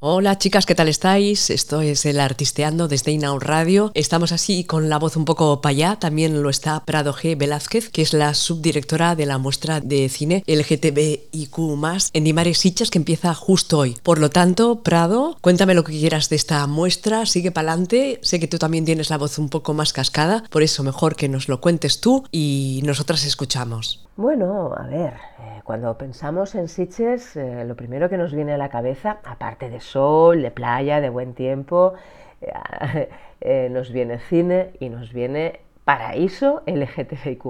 Hola chicas, ¿qué tal estáis? Esto es el Artisteando desde Inaun Radio. Estamos así con la voz un poco para allá. También lo está Prado G. Velázquez, que es la subdirectora de la muestra de cine LGTBIQ+, en Dimares Sichas, que empieza justo hoy. Por lo tanto, Prado, cuéntame lo que quieras de esta muestra, sigue para adelante. Sé que tú también tienes la voz un poco más cascada, por eso mejor que nos lo cuentes tú y nosotras escuchamos. Bueno, a ver, eh, cuando pensamos en Sitges, eh, lo primero que nos viene a la cabeza, aparte de sol, de playa, de buen tiempo, eh, nos viene cine y nos viene paraíso LGTBIQ+.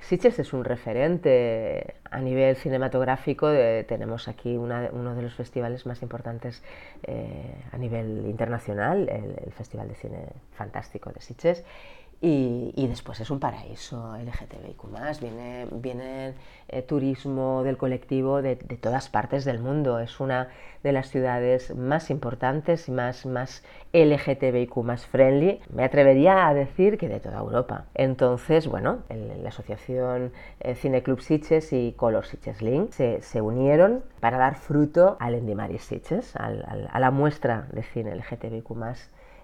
Sitges es un referente a nivel cinematográfico, tenemos aquí uno de los festivales más importantes a nivel internacional, el, el Festival de Cine Fantástico de Sitges, y, después es un paraíso LGTBIQ+, viene, viene eh, turismo del colectivo de, todas partes del mundo, es una de las ciudades más importantes y más, más LGTBIQ friendly, me atrevería a decir que de toda Europa. Entonces, bueno, la asociación eh, Cine Club Sitges y Color Sitges Link se, se, unieron para dar fruto al Endimari Sitges, a la muestra de cine LGTBIQ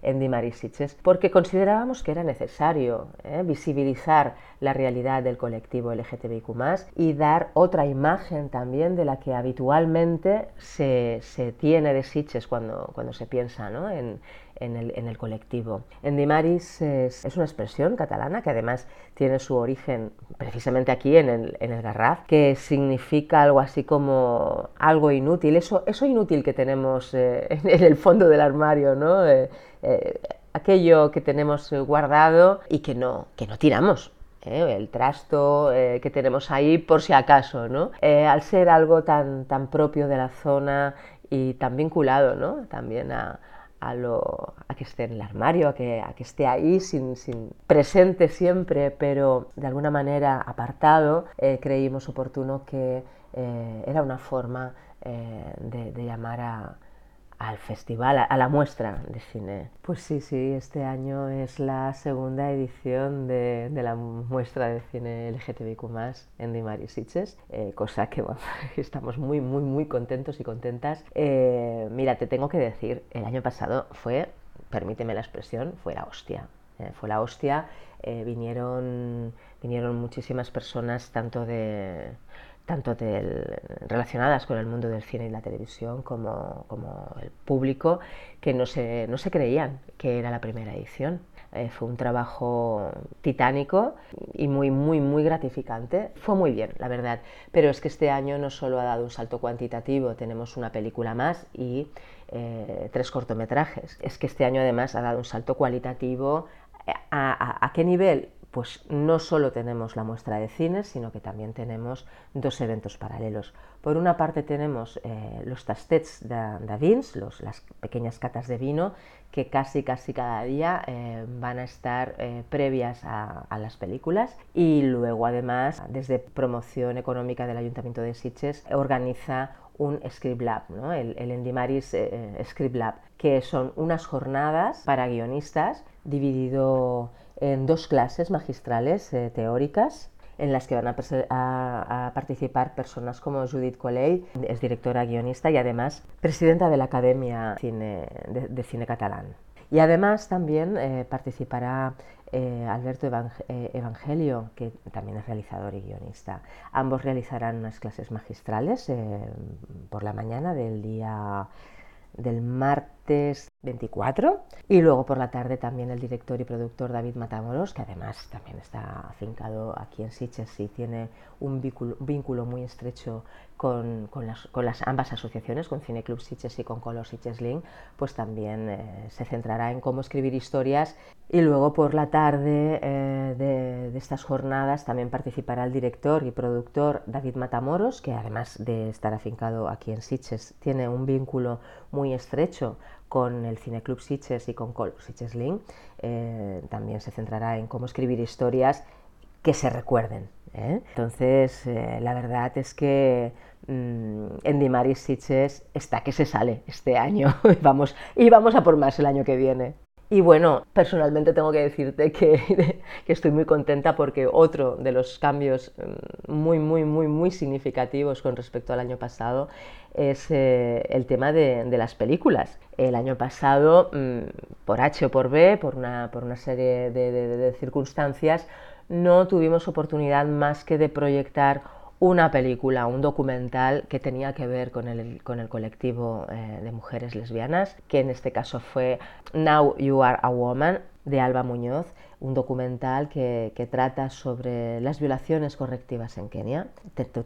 en Dimarisiches, porque considerábamos que era necesario eh, visibilizar la realidad del colectivo LGTBIQ y dar otra imagen también de la que habitualmente se, se tiene de Sitges cuando, cuando se piensa ¿no? en, en el, en el, colectivo. Endimaris es, es, una expresión catalana que además tiene su origen precisamente aquí en el, en el, Garraf, que significa algo así como algo inútil, eso, eso inútil que tenemos eh, en el fondo del armario, ¿no? Eh, eh, aquello que tenemos guardado y que no, que no tiramos. ¿eh? el trasto eh, que tenemos ahí por si acaso, ¿no? al ser algo tan, tan propio de la zona y tan vinculado ¿no? también a, a, lo, a, que esté en el armario, a que, a esté ahí, sin, presente siempre, pero de alguna manera apartado, creímos oportuno que era una forma de, de, llamar a, al festival, a la muestra de cine. Pues sí, sí, este año es la segunda edición de, la muestra de cine LGTBIQ en Dimari Sitges, eh, cosa que estamos muy, muy, muy contentos y contentas. Eh, mira, te tengo que decir, el año pasado fue, permíteme la expresión, fue la hostia. Eh, fue la hostia, vinieron, vinieron muchísimas personas, tanto de tanto del, relacionadas con el mundo del cine y la televisión como, como el público, que no se, no se, creían que era la primera edición. Eh, fue un trabajo titánico y muy, muy, muy gratificante. Fue muy bien, la verdad. Pero es que este año no solo ha dado un salto cuantitativo, tenemos una película más y eh, tres cortometrajes. Es que este año además ha dado un salto cualitativo. ¿A, a, a qué nivel? Pues no solo tenemos la muestra de cines, sino que también tenemos dos eventos paralelos. Por una parte tenemos eh, los tastets de, de las pequeñas catas de vino, que casi casi cada día eh, van a estar eh, previas a, las películas y luego además desde promoción económica del Ayuntamiento de Sitges organiza un Script Lab, el, el Endimaris Script Lab, que son unas jornadas para guionistas dividido en dos clases magistrales eh, teóricas en las que van a, a, a, participar personas como Judith Colell, es directora guionista y además presidenta de la Academia Cine, de, de Cine Catalán. Y además también eh, participará eh, Alberto eh, Evangelio, que también es realizador y guionista. Ambos realizarán unas clases magistrales eh, por la mañana del día del martes 24 y luego por la tarde también el director y productor David Matamoros, que además también está afincado aquí en Sitges y tiene un vínculo, vínculo muy estrecho con, con, las, con, las, ambas asociaciones, con Cineclub Sitges y con Color Sitges Link, pues también eh, se centrará en cómo escribir historias. Y luego por la tarde eh, de, de, estas jornadas también participará el director y productor David Matamoros, que además de estar afincado aquí en Sitges, tiene un vínculo muy estrecho con el Cineclub Sitges y con Color Sitges Link. Eh, también se centrará en cómo escribir historias que se recuerden. ¿eh? Entonces, eh, la verdad es que mmm, en Dimaris Sitges está que se sale este año vamos, y vamos a por más el año que viene. Y bueno, personalmente tengo que decirte que, que, estoy muy contenta porque otro de los cambios mm, muy, muy, muy, muy significativos con respecto al año pasado es eh, el tema de, las películas. El año pasado, mm, por H o por B, por una, por una serie de circunstancias, no tuvimos oportunidad más que de proyectar una película, un documental que tenía que ver con el, con el colectivo eh, de mujeres lesbianas, que en este caso fue Now You Are a Woman de Alba Muñoz, un documental que, que trata sobre las violaciones correctivas en Kenia.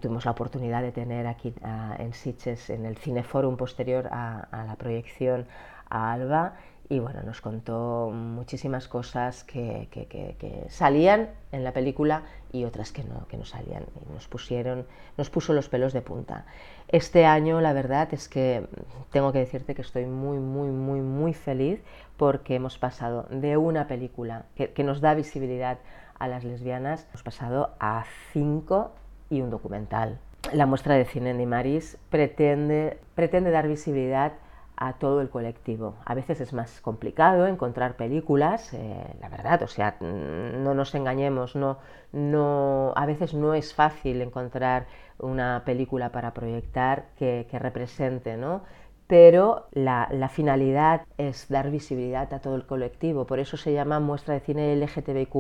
Tuvimos la oportunidad de tener aquí en Sitges, en el Cineforum posterior a, a la proyección, a Alba y bueno, nos contó muchísimas cosas que, que, salían en la película y otras que no, que no salían y nos pusieron, nos puso los pelos de punta. Este año la verdad es que tengo que decirte que estoy muy, muy, muy, muy feliz porque hemos pasado de una película que, nos da visibilidad a las lesbianas, hemos pasado a cinco y un documental. La muestra de cine en Maris pretende, pretende dar visibilidad a todo el colectivo. A veces es más complicado encontrar películas, eh, la verdad, o sea, mm, no nos engañemos, no, no, a veces no es fácil encontrar una película para proyectar que, represente, ¿no? pero la, finalidad es dar visibilidad a todo el colectivo, por eso se llama muestra de cine LGTBIQ.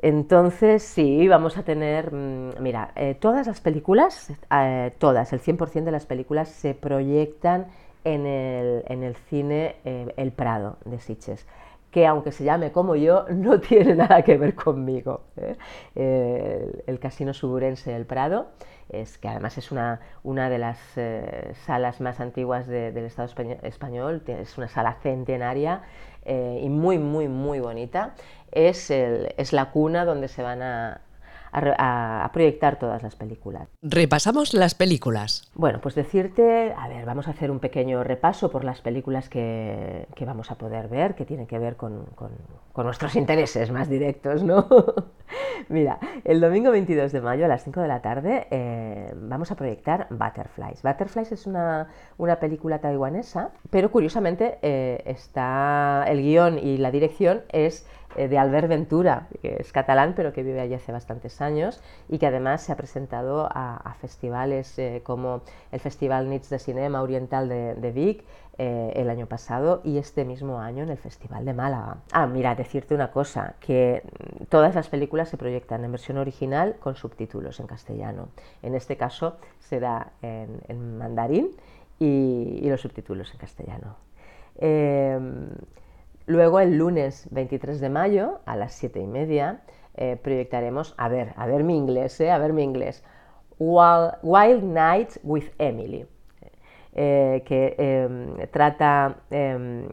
Entonces, sí, vamos a tener, mm, mira, eh, todas las películas, eh, todas, el 100% de las películas se proyectan en el, en el cine eh, El Prado de Sitges que aunque se llame como yo, no tiene nada que ver conmigo. ¿eh? el, Casino Suburense El Prado, es, que además es una, una de las eh, salas más antiguas del Estado español, es una sala centenaria y muy, muy, muy bonita. Es, el, es la cuna donde se van a, a, proyectar todas las películas. Repasamos las películas. Bueno, pues decirte, a ver, vamos a hacer un pequeño repaso por las películas que, que vamos a poder ver, que tienen que ver con, con, con nuestros intereses más directos, ¿no? Mira, el domingo 22 de mayo a las 5 de la tarde eh, vamos a proyectar Butterflies. Butterflies es una, una película taiwanesa, pero curiosamente eh, está el guion y la dirección es de Albert Ventura, que es catalán pero que vive allí hace bastantes años y que además se ha presentado a, festivales como el Festival Nits de Cinema Oriental de, Vic, eh, el año pasado y este mismo año en el Festival de Málaga. Ah, mira, decirte una cosa, que todas las películas se proyectan en versión original con subtítulos en castellano. En este caso será en, en mandarín y, los subtítulos en castellano. Eh, luego el lunes 23 de mayo a las 7 y media eh, proyectaremos, a ver, a ver mi inglés, eh, a ver mi inglés, Wild, Wild Night with Emily. Eh, que em, trata em,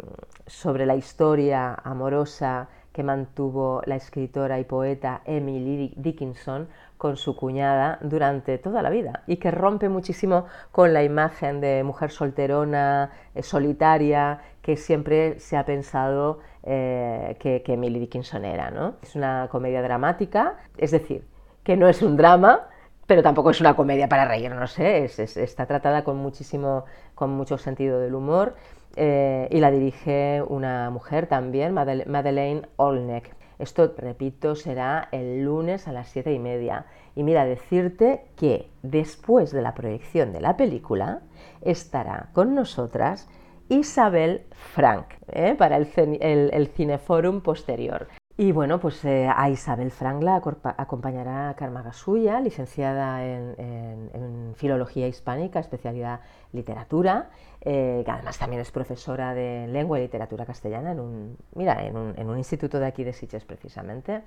sobre la historia amorosa que mantuvo la escritora y poeta Emily Dickinson con su cuñada durante toda la vida y que rompe muchísimo con la imagen de mujer solterona, eh, solitaria, que siempre se ha pensado eh, que, que, Emily Dickinson era. ¿no? Es una comedia dramática, es decir, que no es un drama, pero tampoco es una comedia para reírnos, ¿eh? está tratada con, muchísimo, con mucho sentido del humor eh, y la dirige una mujer también, Madeleine Olneck. Esto, repito, será el lunes a las siete y media. Y mira, decirte que después de la proyección de la película estará con nosotras Isabel Frank ¿eh? para el, Cineforum posterior. Y bueno, pues eh, a Isabel Frank la acompañará Karma Gasuya, licenciada en, Filología Hispánica, especialidad Literatura, eh, que además también es profesora de Lengua y Literatura Castellana en un, mira, en un, instituto de aquí de Sitges precisamente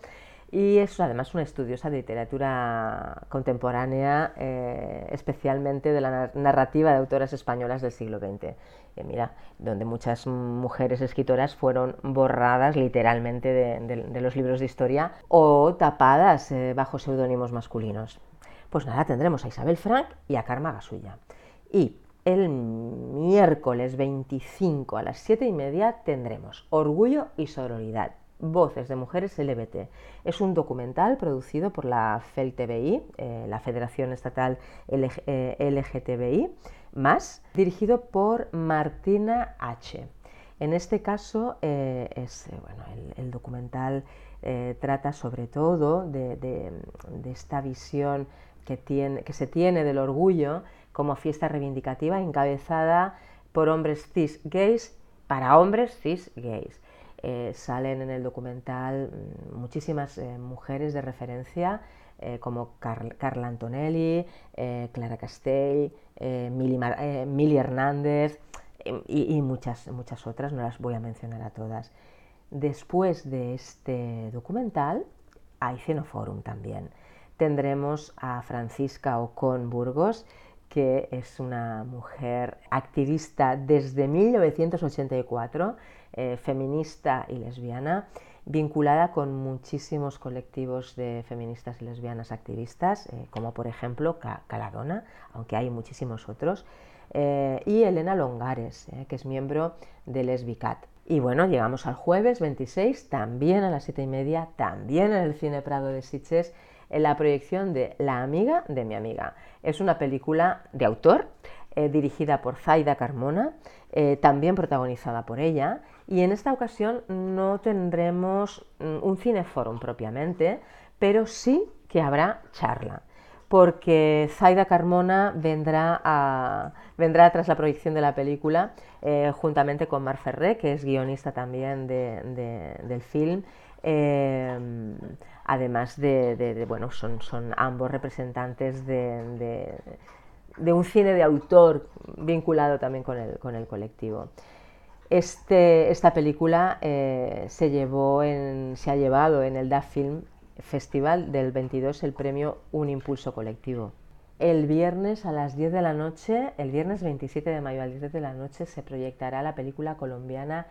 y es además una estudiosa de literatura contemporánea, eh, especialmente de la narrativa de autoras españolas del siglo XX. mira, donde muchas mujeres escritoras fueron borradas literalmente de, los libros de historia o tapadas eh, bajo seudónimos masculinos. Pues nada, tendremos a Isabel Frank y a Karma Gasulla. Y el miércoles 25 a las 7 y media tendremos Orgullo y Sororidad Voces de Mujeres LBT. Es un documental producido por la FELTBI, eh, la Federación Estatal LGTBI, más, dirigido por Martina H. En este caso, eh, el, documental trata sobre todo de, esta visión que, que se tiene del orgullo como fiesta reivindicativa encabezada por hombres cis gays para hombres cis gays. Eh, salen en el documental mm, muchísimas eh, mujeres de referencia eh, como Carla Antonelli, Clara Castell, Mili, Hernández y, y, muchas, muchas otras, no las voy a mencionar a todas. Después de este documental hay Cenoforum también. Tendremos a Francisca Ocon Burgos, que es una mujer activista desde 1984, eh, feminista y lesbiana, vinculada con muchísimos colectivos de feministas y lesbianas activistas, eh, como por ejemplo Caladona, aunque hay muchísimos otros, eh, y Elena Longares, que es miembro de Lesbicat. Y bueno, llegamos al jueves 26, también a las 7 y media, también en el Cine Prado de Sitges, en la proyección de La amiga de mi amiga. Es una película de autor, dirigida por Zaida Carmona, también protagonizada por ella, y en esta ocasión no tendremos mm, un cineforum propiamente, pero sí que habrá charla porque Zaida Carmona vendrá, vendrá tras la proyección de la película eh, juntamente con Mar Ferré, que es guionista también del film, además de, bueno, son, son, ambos representantes de, un cine de autor vinculado también con el, con el colectivo. Este, esta película eh, se, llevó se ha llevado en el DAF Film Festival del 22 el premio Un Impulso Colectivo. El viernes a las 10 de la noche, el viernes 27 de mayo a las 10 de la noche, se proyectará la película colombiana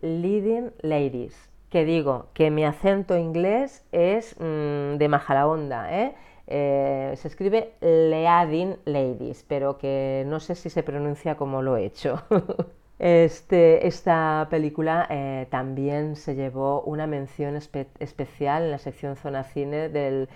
Leading Ladies, que digo que mi acento inglés es mm, de Majalaonda, ¿eh? ¿eh? se escribe Leading Ladies, pero que no sé si se pronuncia como lo he hecho. Este, esta película eh, también se llevó una mención especial en la sección Zona Cine del,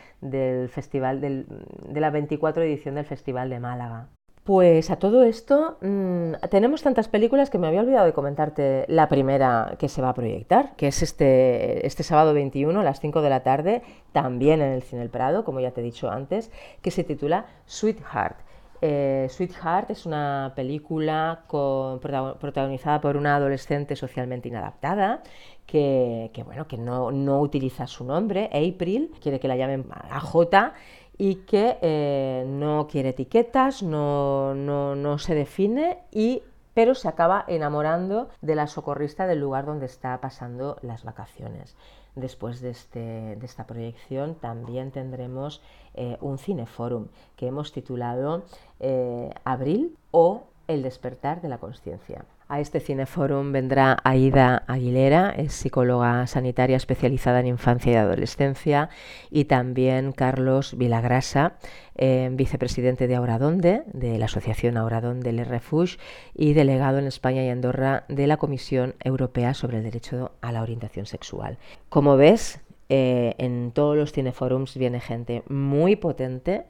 festival de la 24 edición del Festival de Málaga. Pues a todo esto mm, tenemos tantas películas que me había olvidado de comentarte la primera que se va a proyectar, que es este, este sábado 21 a las 5 de la tarde, también en el Cine El Prado, como ya te he dicho antes, que se titula Sweetheart. Eh, Sweetheart es una película protagonizada por una adolescente socialmente inadaptada que, bueno, que no, no, utiliza su nombre, April, quiere que la llamen AJ y que eh, no quiere etiquetas, no, no, se define y pero se acaba enamorando de la socorrista del lugar donde está pasando las vacaciones. Después de, este, de esta proyección también tendremos eh, un cineforum que hemos titulado eh, Abril o El despertar de la conciencia. A este cineforum vendrá Aida Aguilera, es psicóloga sanitaria especializada en infancia y adolescencia, y también Carlos Vilagrasa, eh, vicepresidente de Auradonde, de la Asociación Auradonde Le Refuge, y delegado en España y Andorra de la Comisión Europea sobre el Derecho a la Orientación Sexual. Como ves, eh, en todos los cineforums viene gente muy potente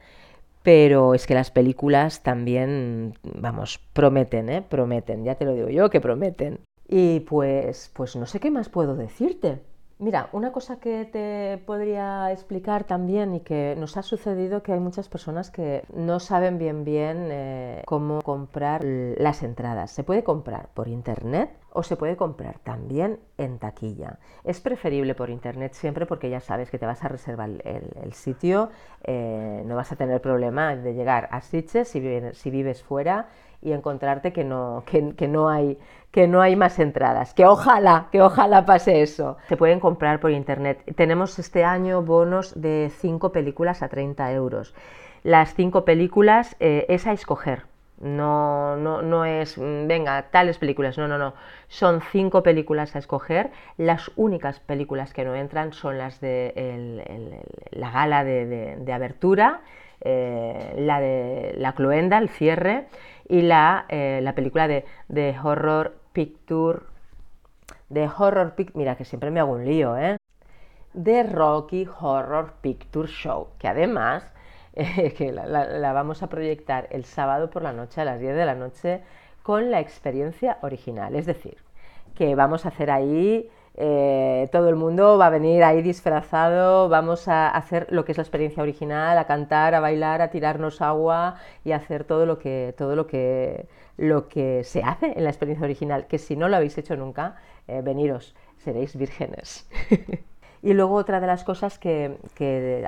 pero es que las películas también, vamos, prometen, ¿eh? Prometen, ya te lo digo yo que prometen. Y pues, pues no sé qué más puedo decirte. Mira, una cosa que te podría explicar también y que nos ha sucedido que hay muchas personas que no saben bien bien eh, cómo comprar las entradas. Se puede comprar por internet o se puede comprar también en taquilla. Es preferible por internet siempre porque ya sabes que te vas a reservar el, sitio, eh, no vas a tener problema de llegar a Sitges si, vives fuera y encontrarte que no, que, no hay, que no hay más entradas. Que ojalá, que ojalá pase eso. Se pueden comprar por internet. Tenemos este año bonos de 5 películas a 30 euros. Las 5 películas eh, es a escoger. No, no, no es, mm, venga, tales películas, no, no, no. Son cinco películas a escoger. Las únicas películas que no entran son las de la gala de, abertura, eh, la de la cloenda, el cierre, y la, eh, la película de, de, Horror Picture. De Horror Picture. Mira, que siempre me hago un lío, ¿eh? De Rocky Horror Picture Show, que además que la, la, vamos a proyectar el sábado por la noche a las 10 de la noche con la experiencia original. Es decir, que vamos a hacer ahí eh, todo el mundo va a venir ahí disfrazado, vamos a hacer lo que es la experiencia original, a cantar, a bailar, a tirarnos agua y a hacer todo lo que, todo lo que, lo que se hace en la experiencia original, que si no lo habéis hecho nunca, eh, veniros, seréis vírgenes. y luego otra de las cosas que,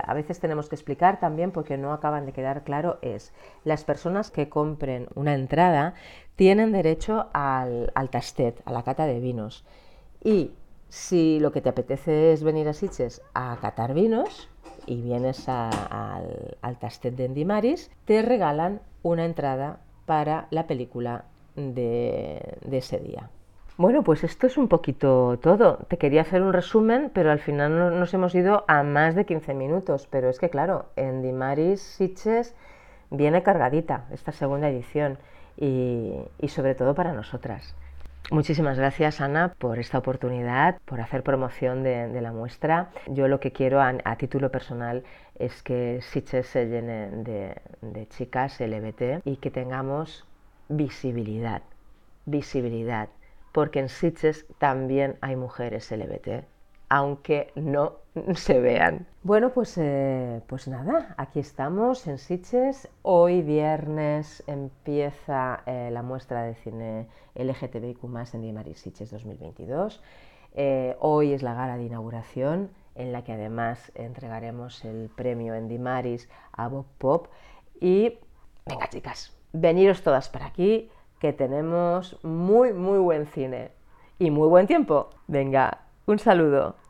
a veces tenemos que explicar también porque no acaban de quedar claro es las personas que compren una entrada tienen derecho al, tastet, a la cata de vinos. Y si lo que te apetece es venir a Sitges a catar vinos y vienes al, al Tastet de Endimaris, te regalan una entrada para la película de, ese día. Bueno, pues esto es un poquito todo. Te quería hacer un resumen, pero al final nos hemos ido a más de 15 minutos. Pero es que, claro, en Dimaris Sitges viene cargadita esta segunda edición y sobre todo para nosotras. Muchísimas gracias Ana por esta oportunidad, por hacer promoción de, la muestra. Yo lo que quiero a, título personal es que Sitges se llene de, chicas LBT y que tengamos visibilidad, visibilidad, porque en Sitges también hay mujeres LBT, aunque no se vean. Bueno, pues, eh, pues nada, aquí estamos en Sitges. Hoy viernes empieza eh, la muestra de cine LGTBIQ en Dimaris Sitges 2022. Eh, hoy es la gala de inauguración en la que además entregaremos el premio en Dimaris a Bob Pop. Y venga chicas, veniros todas para aquí que tenemos muy muy buen cine y muy buen tiempo. Venga, un saludo.